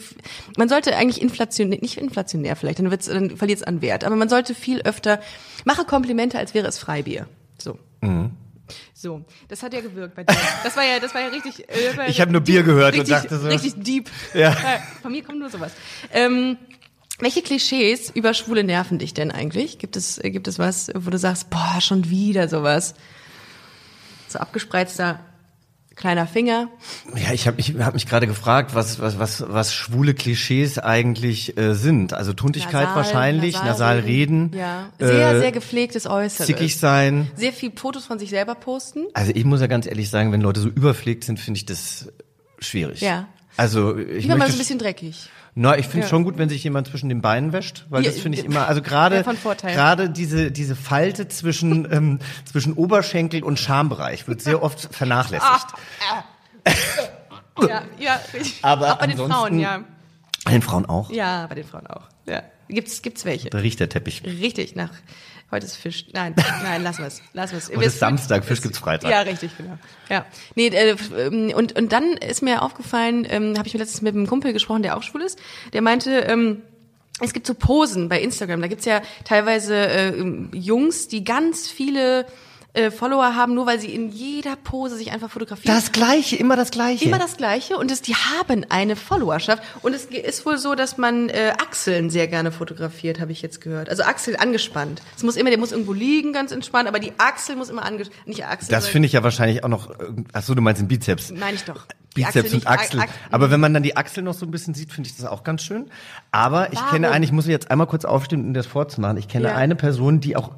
Man sollte eigentlich inflationär, nicht inflationär vielleicht, dann, wird's, dann verliert es an Wert. Aber man sollte viel öfter mache Komplimente, als wäre es Freibier. So. Mhm. So, das hat ja gewirkt bei dir. Das war ja, das war ja richtig. Äh, Ich habe nur Bier gehört und richtig, dachte so- Richtig deep. Ja. Von mir kommt nur sowas. Ähm, welche Klischees über Schwule nerven dich denn eigentlich? Gibt es, äh, gibt es was, wo du sagst, boah, schon wieder sowas? So abgespreizter kleiner Finger. Ja, ich habe ich hab mich gerade gefragt, was, was, was, was schwule Klischees eigentlich äh, sind. Also Tuntigkeit Nasal, wahrscheinlich, nasal, reden, Ja. Sehr, äh, sehr gepflegtes Äußeres. zickig sein. Sehr viel Fotos von sich selber posten. Also ich muss ja ganz ehrlich sagen, wenn Leute so überpflegt sind, finde ich das schwierig. Ja. Also ich Lieber mal möchte so ein bisschen dreckig. Na, ich finde es Ja. schon gut, wenn sich jemand zwischen den Beinen wäscht, weil Ja, das finde ich immer, also gerade gerade diese diese Falte zwischen ähm, zwischen Oberschenkel und Schambereich wird sehr oft vernachlässigt. Ja, ja, richtig. Aber Auch bei den Frauen, ja. Bei den Frauen auch. Ja, bei den Frauen auch. Ja. Gibt's, gibt's welche? Da riecht der Teppich. Richtig, nach, heute ist Fisch. Nein, nein, lassen wir's, lassen wir's. Heute ist Samstag, Fisch gibt's Freitag. Ja, richtig, genau. Ja. Nee, äh, ähm, und, und dann ist mir aufgefallen, ähm, habe ich mir letztens mit einem Kumpel gesprochen, der auch schwul ist, der meinte, ähm, es gibt so Posen bei Instagram, da gibt's ja teilweise äh, Jungs, die ganz viele äh, Follower haben, nur weil sie in jeder Pose sich einfach fotografieren. Das gleiche, immer das gleiche. Immer das Gleiche und es, die haben eine Followerschaft und es ist wohl so, dass man äh, Achseln sehr gerne fotografiert, habe ich jetzt gehört. Also Achsel angespannt. Es muss immer, der muss irgendwo liegen, ganz entspannt, aber die Achsel muss immer angespannt, nicht Achsel. das finde ich ja wahrscheinlich auch noch. Ach so, du meinst den Bizeps. meine ich doch. Die Achsel Bizeps und Achsel. Ach- Ach- Aber wenn man dann die Achsel noch so ein bisschen sieht, finde ich das auch ganz schön. Aber ich Warum? kenne eine, ich muss jetzt einmal kurz aufstehen, um das vorzumachen. Ich kenne Ja. eine Person, die auch,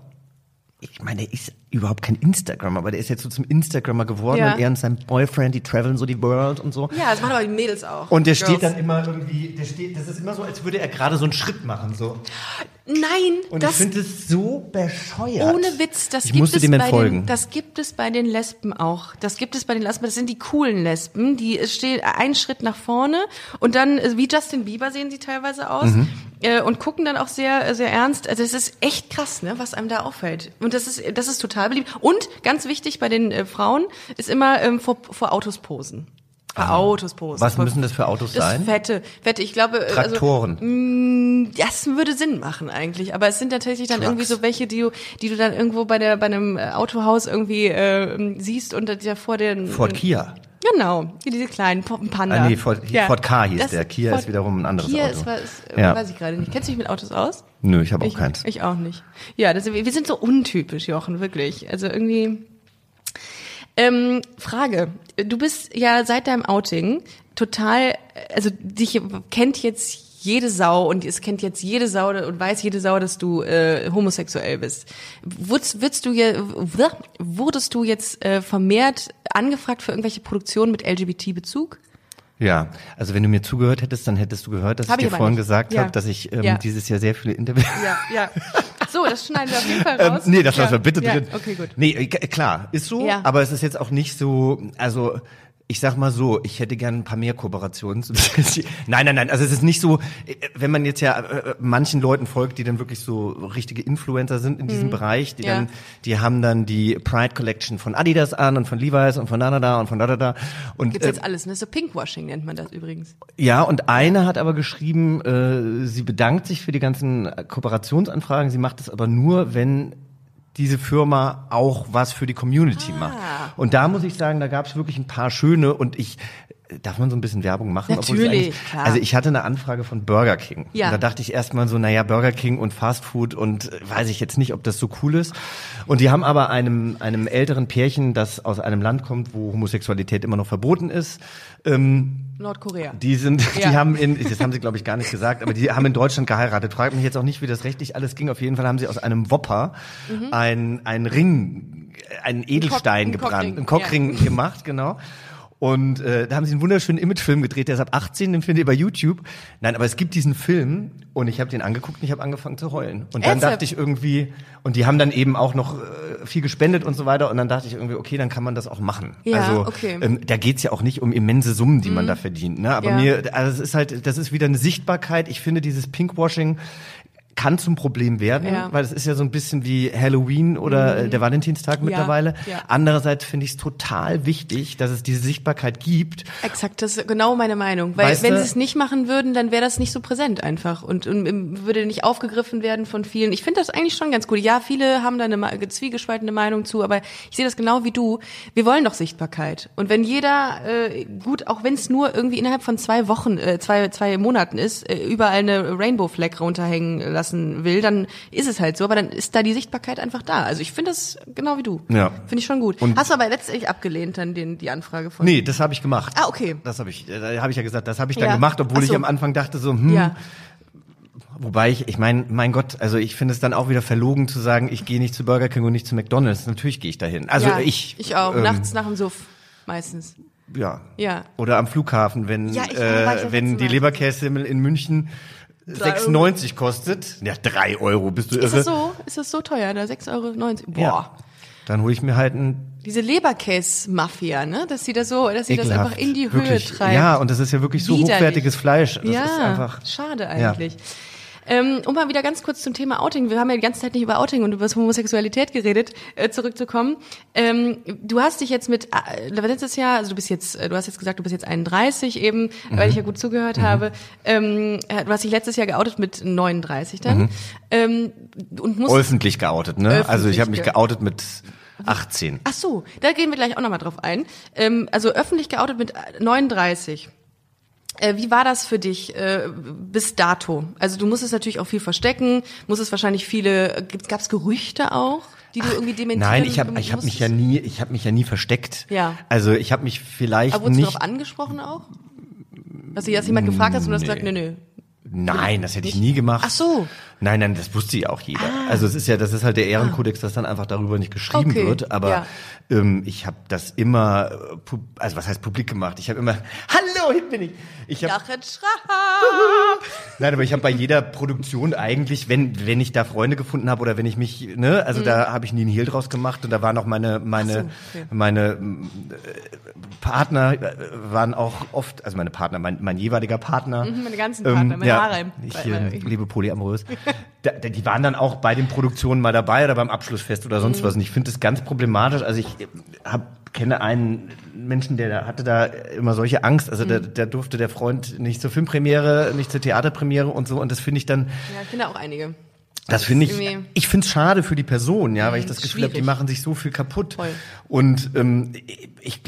ich meine, ist überhaupt kein Instagrammer, aber der ist jetzt so zum Instagrammer geworden Ja. und er und sein Boyfriend, die traveln so die World und so. Ja, das machen aber die Mädels auch. Und der Girls. steht dann immer irgendwie, der steht, das ist immer so, als würde er gerade so einen Schritt machen, so. Nein, Und das ich finde es so bescheuert. Ohne Witz, das ich gibt es bei den, das gibt es bei den Lesben auch. Das gibt es bei den Lesben. Das sind die coolen Lesben, die steht einen Schritt nach vorne und dann äh, wie Justin Bieber sehen sie teilweise aus Mhm. äh, und gucken dann auch sehr sehr ernst. Also es ist echt krass, ne, was einem da auffällt. Und das ist das ist total beliebt. Und ganz wichtig bei den äh, Frauen ist immer ähm, vor, vor Autos posen. Vor Autos posen. Ah. Was müssen das für Autos das sein? Fette, fette. Ich glaube, äh, also, Traktoren. das würde Sinn machen eigentlich, aber es sind tatsächlich dann Trucks. irgendwie so welche, die du, die du dann irgendwo bei der bei einem äh, Autohaus irgendwie äh, siehst und da vor den Ford Kia. Genau, diese kleinen Panda. Ah, nee, Ford- Ford Ka hieß Das- der. Kia ist wiederum ein anderes Kia Auto. Ist, was, Ja. weiß ich gerade nicht. Kennst du dich mit Autos aus? Nö, ich habe auch ich, keins. Ich auch nicht. Ja, das, wir wir sind so untypisch, Jochen, wirklich. Also irgendwie. Ähm, Frage. Du bist ja seit deinem Outing total, also dich kennt jetzt jede Sau und es kennt jetzt jede Sau und weiß jede Sau, dass du äh, homosexuell bist. Wurdest, würdest du je, wurdest du jetzt äh, vermehrt angefragt für irgendwelche Produktionen mit LGBT-Bezug? Ja, also wenn du mir zugehört hättest, dann hättest du gehört, dass Hab ich ich dir vorhin nicht. gesagt Ja. habe, dass ich ähm, Ja. dieses Jahr sehr viele Interviews. Ja, ja. So, das schneiden wir auf jeden Fall Ähm, raus. nee, das ja. lassen wir bitte drin. Okay, gut. Nee, äh, klar, ist so, Ja. aber es ist jetzt auch nicht so, also ich sag mal so, ich hätte gern ein paar mehr Kooperationen. nein, nein, nein, also es ist nicht so, äh, wenn man jetzt ja äh, manchen Leuten folgt, die dann wirklich so richtige Influencer sind in diesem Bereich, die Mhm. Ja. dann, die haben dann die Pride Collection von Adidas an und von Levi's und von da, da, da und von da, da, da. Und Gibt's äh, jetzt alles, ne? So Pinkwashing nennt man das übrigens. ja, und eine hat aber geschrieben, äh, sie bedankt sich für die ganzen Kooperationsanfragen, sie macht es aber nur, wenn diese Firma auch was für die Community Ah. macht. Und da muss ich sagen, da gab es wirklich ein paar schöne und ich Darf man so ein bisschen Werbung machen? Natürlich, klar. Also ich hatte eine Anfrage von Burger King. Ja. Und da dachte ich erstmal so, naja, Burger King und Fast Food und äh, weiß ich jetzt nicht, ob das so cool ist. Und die haben aber einem, einem älteren Pärchen, das aus einem Land kommt, wo Homosexualität immer noch verboten ist, ähm, Nordkorea. die sind, Ja. die haben in, das haben sie glaube ich gar nicht gesagt, aber die haben in Deutschland geheiratet. Fragt mich jetzt auch nicht, wie das rechtlich alles ging. Auf jeden Fall haben sie aus einem Wopper Mhm. ein, ein Ring, einen Edelstein einen gebrannt, Cockring, einen Cockring gemacht, genau. Und äh, da haben sie einen wunderschönen Imagefilm gedreht, der ist ab 18, den findet ihr bei YouTube. Nein, aber es gibt diesen Film und ich habe den angeguckt und ich habe angefangen zu heulen. Und dann Ernsthaft? dachte ich irgendwie, und die haben dann eben auch noch äh, viel gespendet und so weiter. Und dann dachte ich irgendwie, okay, dann kann man das auch machen. Ja, also okay. Mhm. ähm, da geht's ja auch nicht um immense Summen, die man da verdient. Ne? Aber Ja. mir, also es ist halt, das ist wieder eine Sichtbarkeit. Ich finde, dieses Pinkwashing kann zum Problem werden, Ja. Mhm. weil es ist ja so ein bisschen wie Halloween oder äh, der Valentinstag mittlerweile. ja. Andererseits finde ich es total wichtig, dass es diese Sichtbarkeit gibt. Exakt, das ist genau meine Meinung. Weil Weißt wenn sie es nicht machen würden, dann wäre das nicht so präsent einfach und, und ähm, würde nicht aufgegriffen werden von vielen. Ich finde das eigentlich schon ganz gut. Ja, viele haben da eine zwiegespaltene Meinung zu, aber ich sehe das genau wie du. Wir wollen doch Sichtbarkeit. Und wenn jeder, äh, gut, auch wenn es nur irgendwie innerhalb von zwei Wochen, äh, zwei, zwei Monaten ist, äh, überall eine Rainbow Flag runterhängen lassen will, dann ist es halt so. Aber dann ist da die Sichtbarkeit einfach da. Also ich finde das genau wie du. Ja. Finde ich schon gut. Und- Hast du aber letztendlich abgelehnt dann den, die Anfrage von Nee, das habe ich gemacht. Ah, okay. Das habe ich, äh, da habe ich ja gesagt, das habe ich dann Ja. gemacht, obwohl so. ich am Anfang dachte so, hm, Ja. Wobei ich, ich meine, mein Gott, also ich finde es dann auch wieder verlogen zu sagen, ich gehe nicht zu Burger King und nicht zu McDonalds. Natürlich gehe ich dahin. Also ja, ich. Ich auch. ähm, Nachts nach dem Suff. Meistens. Ja. Ja. Oder am Flughafen, wenn, Ja, ich- äh, wenn die Mal. Leberkässemmel in München 6,90 kostet. Ja, drei Euro, bist du irre? Ist das so? Ist das so teuer? Da 6,90 Euro? Boah. Ja. Dann hole ich mir halt ein Diese Leberkäse-Mafia, ne? Dass sie das so, dass sie das einfach in die wirklich. Höhe treibt. Ja, und das ist ja wirklich so Widerlich. hochwertiges Fleisch. Das ja, ist einfach. schade eigentlich. Ähm, um mal wieder ganz kurz zum Thema Outing. Wir haben ja die ganze Zeit nicht über Outing und über Homosexualität geredet, äh, zurückzukommen. Ähm, du hast dich jetzt mit äh, letztes Jahr, also du bist jetzt, äh, du hast jetzt gesagt, du bist jetzt 31 eben, weil ich ja gut zugehört habe. Ähm, äh, du hast dich letztes Jahr geoutet mit 39 dann. Ähm, und musst Öffentlich geoutet, ne? also ich Öffentlich habe mich ge- geoutet mit 18. Ach so, da gehen wir gleich auch nochmal drauf ein. Ähm, also öffentlich geoutet mit 39. Äh, wie war das für dich äh, bis dato? Also du musstest natürlich auch viel verstecken, musstest wahrscheinlich viele, gab es Gerüchte auch, die du irgendwie dementieren Nein, ich habe ich hab mich ja nie, ich habe mich ja nie versteckt. Ja. Also ich habe mich vielleicht Aber wurdest du nicht. darauf angesprochen auch? Dass dich das jemand gefragt hast und du hast gesagt, nö, nö. Nein, das hätte ich nie gemacht. Ach so. Nein, nein, das wusste ja auch jeder. Also es ist ja, das ist halt der Ehrenkodex, dass dann einfach darüber nicht geschrieben Okay, wird. Aber ja. ähm, ich habe das immer, äh, also was heißt publik gemacht? Ich habe immer, hallo, hier bin ich. Ich habe Schramm. Nein, aber ich habe bei jeder Produktion eigentlich, wenn wenn ich da Freunde gefunden habe oder wenn ich mich, ne, also da habe ich nie einen Hehl draus gemacht und da waren auch meine meine Mhm. So, okay. meine ähm, äh, Partner äh, waren auch oft, also meine Partner, mein, mein jeweiliger Partner, Mhm, meine ganzen Partner, mein Harem. ich Weil- weil- äh, liebe polyamorös, da, da, die waren dann auch bei den Produktionen mal dabei oder beim Abschlussfest oder Mhm. sonst was und ich finde das ganz problematisch. Also ich äh, hab, kenne einen Menschen, der da- hatte da immer solche Angst. Also Mhm. der, der durfte der Freund nicht zur Filmpremiere, nicht zur Theaterpremiere und so. Und das finde ich dann, Ja, ich kenne auch einige. das finde ich, Mhm, ich finde es schade für die Person, ja, weil ich das Gefühl habe, die machen sich so viel kaputt. Voll. Und ähm, ich,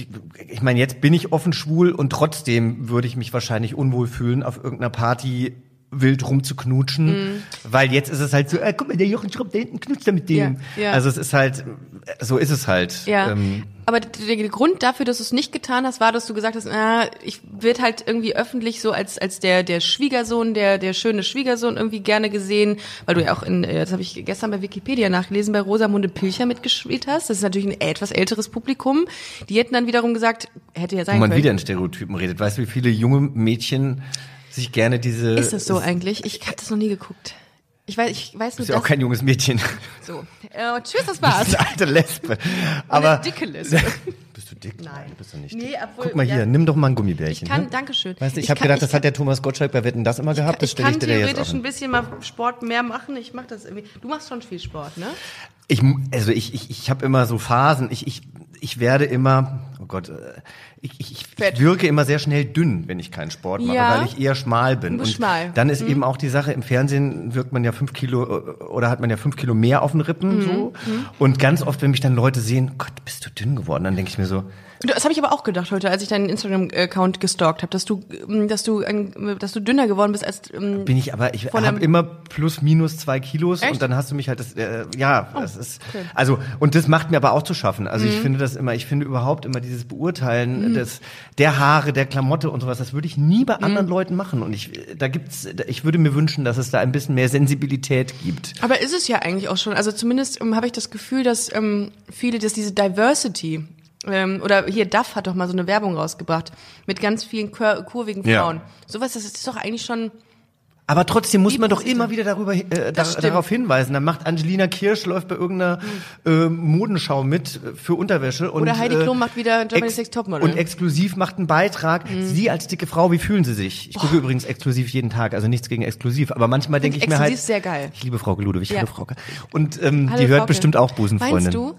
ich meine, jetzt bin ich offen schwul und trotzdem würde ich mich wahrscheinlich unwohl fühlen, auf irgendeiner Party wild rumzuknutschen, Mhm. weil jetzt ist es halt so, äh, guck mal, der Jochen Schrupp da hinten knutscht da mit dem. Ja, ja. Also es ist halt, so ist es halt. Ja. Ähm, aber der der Grund dafür, dass du es nicht getan hast, war, dass du gesagt hast, na, ich wird halt irgendwie öffentlich so als als der der Schwiegersohn, der der schöne Schwiegersohn irgendwie gerne gesehen, weil du ja auch in äh, das habe ich gestern bei Wikipedia nachgelesen, bei Rosamunde Pilcher mitgespielt hast. Das ist natürlich ein etwas älteres Publikum. Die hätten dann wiederum gesagt, hätte ja sein wo man können. wieder in Stereotypen redet. Weißt du, wie viele junge Mädchen sich gerne diese. ist das so eigentlich? Ich habe das noch nie geguckt. Ich weiß, ich weiß nur Ist ja auch kein junges Mädchen. so. Äh, tschüss, das Das war's. ist eine alte Lesbe. Aber Aber dicke Lesbe. bist du dick? Nein, bist du nicht. Nee, dick. obwohl- Guck mal hier, ja. nimm doch mal ein Gummibärchen. Ich kann, ne? Dankeschön. Weißt du, ich, Ich habe kann- gedacht, ich das hat der Thomas Gottschalk bei Wetten das immer gehabt. Das ich stelle ich kann dir jetzt theoretisch auch ein hin. bisschen mal Sport mehr machen. Ich mache das irgendwie. Du machst schon viel Sport, ne? Ich, also ich, ich, ich habe immer so Phasen. Ich, ich, ich werde immer, oh Gott, äh, ich, ich, ich wirke immer sehr schnell dünn, wenn ich keinen Sport mache, Ja. weil ich eher schmal bin. Und schmal. Mhm. dann ist eben auch die Sache, im Fernsehen wirkt man ja fünf Kilo äh, oder hat man ja fünf Kilo mehr auf den Rippen Mhm. so. Und ganz oft, wenn mich dann Leute sehen, Gott, bist du dünn geworden, dann denke ich mir so, Das habe ich aber auch gedacht heute, als ich deinen Instagram-Account gestalkt habe, dass du, ähm, dass du, ein, dass du dünner geworden bist als. Ähm, bin ich aber, ich habe immer plus minus zwei Kilos Echt? Oh, und dann hast du mich halt das, äh, ja, das ist, also und das macht mir aber auch zu schaffen. Also Mhm. ich finde das immer, ich finde überhaupt immer dieses Beurteilen des der Haare, der Klamotte und sowas, das würde ich nie bei anderen Mhm. Leuten machen. Und ich, da gibt's, ich würde mir wünschen, dass es da ein bisschen mehr Sensibilität gibt. aber ist es ja eigentlich auch schon. Also zumindest ähm, habe ich das Gefühl, dass ähm, viele, dass diese Diversity ähm, oder hier Duff hat doch mal so eine Werbung rausgebracht mit ganz vielen kur kurvigen Ja. Frauen. Sowas, das ist doch eigentlich schon. Aber trotzdem muss man doch immer wieder darüber äh, da, stimmt. darauf hinweisen. Dann macht Angelina Kirsch läuft bei irgendeiner äh, Modenschau mit äh, für Unterwäsche und Oder Heidi äh, Klum macht wieder Germany's ex- Next Topmodel. Mhm. und exklusiv macht einen Beitrag. Sie als dicke Frau, wie fühlen Sie sich? Ich gucke übrigens exklusiv jeden Tag, also nichts gegen exklusiv, aber manchmal denke ich mir halt exklusiv sehr geil. Ich liebe Frau Ludwig, Ja. hallo Frauke. Und ähm, Hallo, die hört Frauke. bestimmt auch Busenfreundin. Meinst du?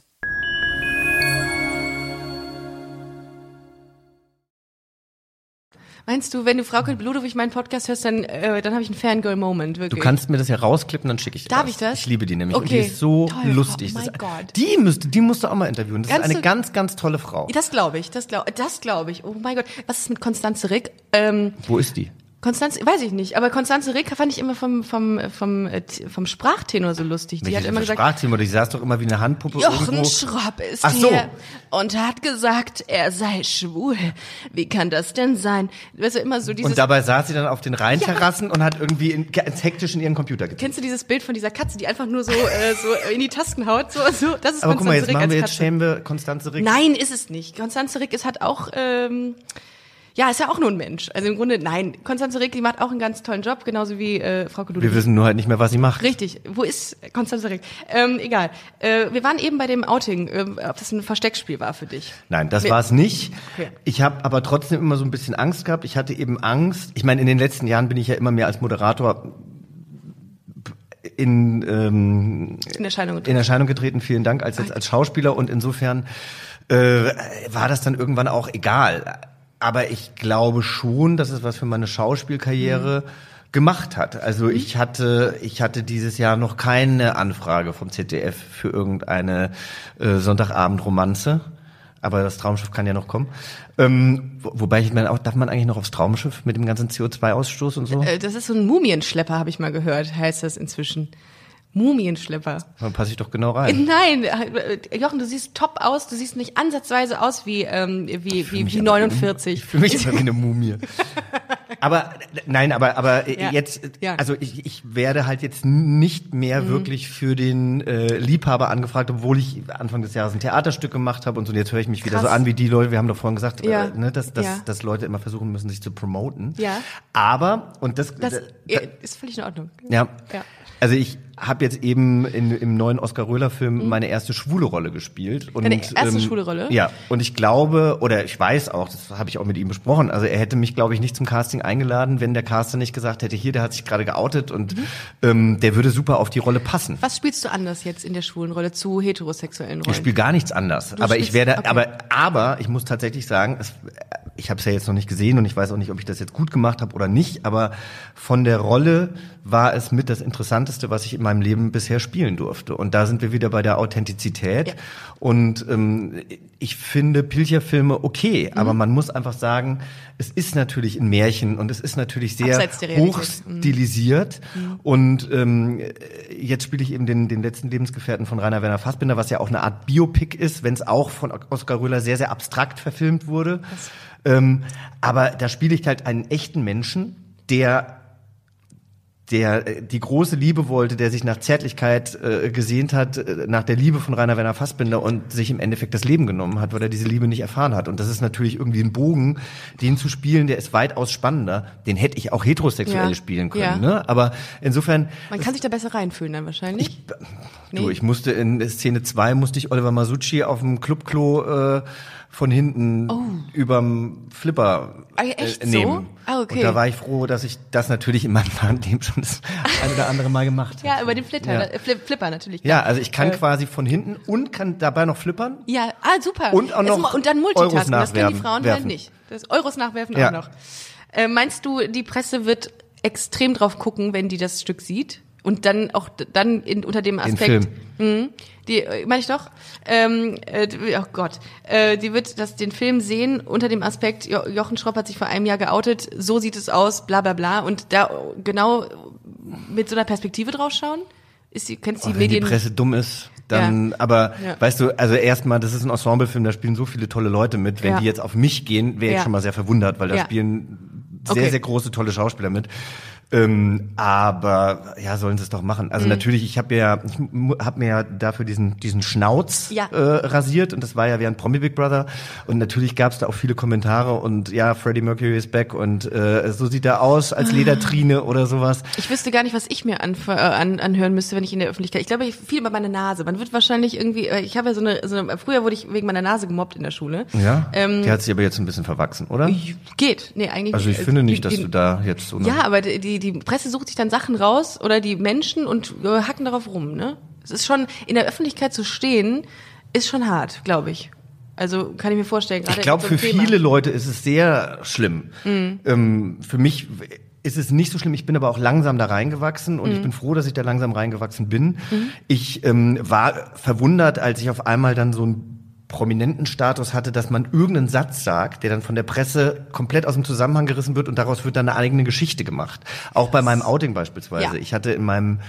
Meinst du, wenn du Frau Ludwig meinen Podcast hörst, dann, äh, dann habe ich einen Fangirl-Moment, Du wirklich. kannst mir das ja rausklippen, dann schicke ich dir Darf das. ich das? Ich liebe die nämlich. Und die Okay. ist so Toll, lustig. oh mein Gott. Die müsste, die musst du auch mal interviewen. Das Kannst ist eine du- ganz, ganz tolle Frau. Das glaube ich, das glaube das glaub ich. Oh mein Gott. Was ist mit Konstanze Rick? Ähm, Wo ist die? Konstanze, weiß ich nicht, aber Konstanze Rick fand ich immer vom, vom, vom, äh, vom Sprachtenor so lustig. Die Welche hat immer gesagt, Sprachthema? Die saß doch immer wie eine Handpuppe Jochen irgendwo. Schropp ist Ach so. hier und hat gesagt, er sei schwul. Wie kann das denn sein? Weißt du, immer so dieses, Und dabei saß sie dann auf den Rheinterrassen und hat irgendwie in, ganz hektisch in ihren Computer getippt. kennst du dieses Bild von dieser Katze, die einfach nur so, äh, so in die Tasten haut? So, so, das ist Aber guck mal, Konstanze jetzt Rick machen wir jetzt schämen wir Konstanze Rick. Nein, ist es nicht. Konstanze Rick ist hat auch, ähm, ja, ist ja auch nur ein Mensch. Also im Grunde, nein. Konstanze die macht auch einen ganz tollen Job, genauso wie äh, Frau Wir Ludwig. wissen nur halt nicht mehr, was sie macht. Richtig. Wo ist Konstanze Rick? Ähm, egal. Äh, wir waren eben bei dem Outing, äh, ob das ein Versteckspiel war für dich. Nein, das war es nicht. Okay. Ich habe aber trotzdem immer so ein bisschen Angst gehabt. Ich hatte eben Angst. Ich meine, in den letzten Jahren bin ich ja immer mehr als Moderator in, ähm, In Erscheinung getreten. in Erscheinung getreten. Vielen Dank als jetzt als Schauspieler und insofern äh, war das dann irgendwann auch egal. Aber ich glaube schon, dass es was für meine Schauspielkarriere gemacht hat. Also ich hatte ich hatte dieses Jahr noch keine Anfrage vom ZDF für irgendeine äh, Sonntagabend-Romanze. Aber das Traumschiff kann ja noch kommen. Ähm, wo, wobei ich meine, auch darf man eigentlich noch aufs Traumschiff mit dem ganzen CO2-Ausstoß und so? Äh, Das ist so ein Mumienschlepper, habe ich mal gehört, heißt das inzwischen. Mumienschlepper. Dann passe ich doch genau rein. Nein, äh, Jochen, du siehst top aus. Du siehst nicht ansatzweise aus wie ähm, wie wie, mich wie aber wie eine- 49. Ich fühle mich immer wie eine Mumie. aber nein, aber aber äh, Ja. jetzt. Mhm. also ich, ich werde halt jetzt nicht mehr wirklich für den äh, Liebhaber angefragt, obwohl ich Anfang des Jahres ein Theaterstück gemacht habe und so. Und jetzt höre ich mich wieder Krass. so an wie die Leute. Wir haben doch vorhin gesagt, Ja. äh, ne, dass, dass, Ja. dass Leute immer versuchen müssen, sich zu promoten. Ja. Aber und das, Das da- äh, ist völlig in Ordnung. ja. Ja. Also ich habe jetzt eben in, im neuen Oskar Röhler-Film meine erste schwule Rolle gespielt. Und, Mhm. ähm, Deine erste schwule Rolle? Ja. Und ich glaube, oder ich weiß auch, das habe ich auch mit ihm besprochen, also er hätte mich, glaube ich, nicht zum Casting eingeladen, wenn der Caster nicht gesagt hätte, hier, der hat sich gerade geoutet und Mhm. ähm, der würde super auf die Rolle passen. Was spielst du anders jetzt in der schwulen Rolle zu heterosexuellen Rollen? Ich spiele gar nichts anders. aber ich werde, okay. aber, aber ich muss tatsächlich sagen, es, ich habe es ja jetzt noch nicht gesehen und ich weiß auch nicht, ob ich das jetzt gut gemacht habe oder nicht. Aber von der Rolle war es mit das Interessanteste, was ich in meinem Leben bisher spielen durfte. Und da sind wir wieder bei der Authentizität. Ja. Und ähm, ich finde Pilcher-Filme okay, Mhm. aber man muss einfach sagen, es ist natürlich ein Märchen und es ist natürlich sehr Abseits der Realität. hoch Mhm. stilisiert. Und ähm, jetzt spiele ich eben den, den letzten Lebensgefährten von Rainer Werner Fassbinder, was ja auch eine Art Biopic ist, wenn es auch von Oskar Röhler sehr, sehr abstrakt verfilmt wurde. Ähm, aber da spiele ich halt einen echten Menschen, der der äh, die große Liebe wollte, der sich nach Zärtlichkeit äh, gesehnt hat, äh, nach der Liebe von Rainer Werner Fassbinder und sich im Endeffekt das Leben genommen hat, weil er diese Liebe nicht erfahren hat. Und das ist natürlich irgendwie ein Bogen, den zu spielen, der ist weitaus spannender. Den hätte ich auch heterosexuell Ja. spielen können. Ja. Ne? Aber insofern, Man kann sich da besser reinfühlen dann wahrscheinlich. du, ich musste in Szene zwei musste ich Oliver Masucci auf dem Clubklo äh, von hinten überm Flipper Oh. Ah, echt äh, so? nehmen. Ah, okay. Und da war ich froh, dass ich das natürlich in meinem Leben schon das ein oder andere Mal gemacht habe. ja, über den Flitter, Ja. Flip, Flipper natürlich. Ja, also ich kann Äh, quasi von hinten und kann dabei noch flippern. Ja, ah, super. Und auch noch und dann Euros Multitasking, das können die Frauen halt werfen. nicht. Das Euros nachwerfen Ja. auch noch. Äh, meinst du, die Presse wird extrem drauf gucken, wenn die das Stück sieht? Und dann auch dann in, unter dem Aspekt, Film. Mhm, die äh, meine ich doch, ähm, äh, oh Gott, äh, die wird das den Film sehen unter dem Aspekt, jo Jochen Schropp hat sich vor einem Jahr geoutet, so sieht es aus, bla bla bla, und da genau mit so einer Perspektive drauf schauen? Ist die, kennst Oh, die wenn die Medien? Presse dumm ist, dann, Ja. aber Ja. weißt du, also erstmal, das ist ein Ensemblefilm, da spielen so viele tolle Leute mit. Wenn Ja. die jetzt auf mich gehen, wäre ich schon mal sehr verwundert, weil da spielen sehr, Okay. sehr große, tolle Schauspieler mit. Ähm, aber ja, sollen sie es doch machen. Mhm. Also natürlich, ich habe ja, ich habe mir ja dafür diesen diesen Schnauz Ja. äh, rasiert und das war ja während Promi Big Brother und natürlich gab es da auch viele Kommentare und ja, Freddie Mercury ist back und äh, so sieht er aus Ah. als Ledertrine oder sowas. Ich wüsste gar nicht, was ich mir anf- äh, an, anhören müsste, wenn ich in der Öffentlichkeit. Ich glaube, ich viel über meine Nase. Man wird wahrscheinlich irgendwie. äh, Ich habe ja so eine, so eine. Früher wurde ich wegen meiner Nase gemobbt in der Schule. Ja, Ähm, die hat sich aber jetzt ein bisschen verwachsen, oder? Geht. Nee, eigentlich. Also ich äh, finde nicht, die- dass die, du da jetzt so Ja, aber die, die, Presse sucht sich dann Sachen raus oder die Menschen und äh, hacken darauf rum. Ne? Es ist schon in der Öffentlichkeit zu stehen, ist schon hart, glaube ich. Also kann ich mir vorstellen. Ich glaube, so für ein Thema. Mhm. viele Leute ist es sehr schlimm. Ähm, für mich ist es nicht so schlimm. Ich bin aber auch langsam da reingewachsen und Mhm. ich bin froh, dass ich da langsam reingewachsen bin. Ich ähm, war verwundert, als ich auf einmal dann so einen prominenten Status hatte, dass man irgendeinen Satz sagt, der dann von der Presse komplett aus dem Zusammenhang gerissen wird und daraus wird dann eine eigene Geschichte gemacht. Auch bei meinem Outing beispielsweise. Ja. Ich hatte in meinem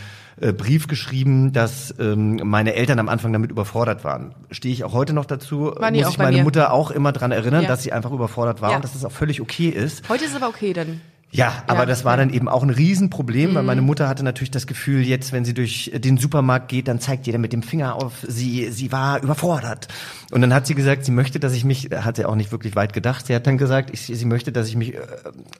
äh, Brief geschrieben, dass ähm, meine Eltern am Anfang damit überfordert waren. Stehe ich auch heute noch dazu, die muss ich meine mir? Mutter auch immer dran erinnern, Ja. dass sie einfach überfordert war Ja. und dass es auch völlig okay ist. Heute ist es aber okay dann. Ja, aber das war dann eben auch ein Riesenproblem, weil meine Mutter hatte natürlich das Gefühl, jetzt, wenn sie durch den Supermarkt geht, dann zeigt jeder mit dem Finger auf sie, sie war überfordert. Und dann hat sie gesagt, sie möchte, dass ich mich, hat sie auch nicht wirklich weit gedacht, sie hat dann gesagt, ich, sie möchte, dass ich mich äh,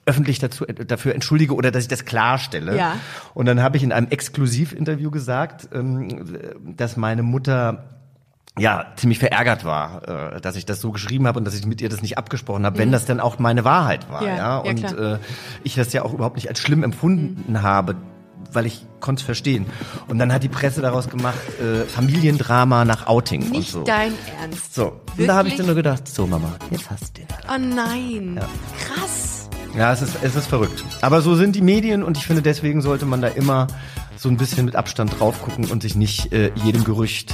öffentlich dazu, dafür entschuldige oder dass ich das klarstelle. Ja. Und dann habe ich in einem Exklusivinterview gesagt, ähm, dass meine Mutter ja, ziemlich verärgert war, äh, dass ich das so geschrieben habe und dass ich mit ihr das nicht abgesprochen habe, wenn das dann auch meine Wahrheit war, Ja, ja. ja, Und klar. äh, ich das ja auch überhaupt nicht als schlimm empfunden habe, weil ich konnte es verstehen. Und dann hat die Presse daraus gemacht, äh, Familiendrama nach Outing und Nicht so. dein Ernst. So, und da habe ich Wirklich? dann nur gedacht, so Mama, jetzt hast du den. Oh nein. Krass. Ja, es ist, es ist verrückt. Aber so sind die Medien und ich finde, deswegen sollte man da immer so ein bisschen mit Abstand drauf gucken und sich nicht äh, jedem Gerücht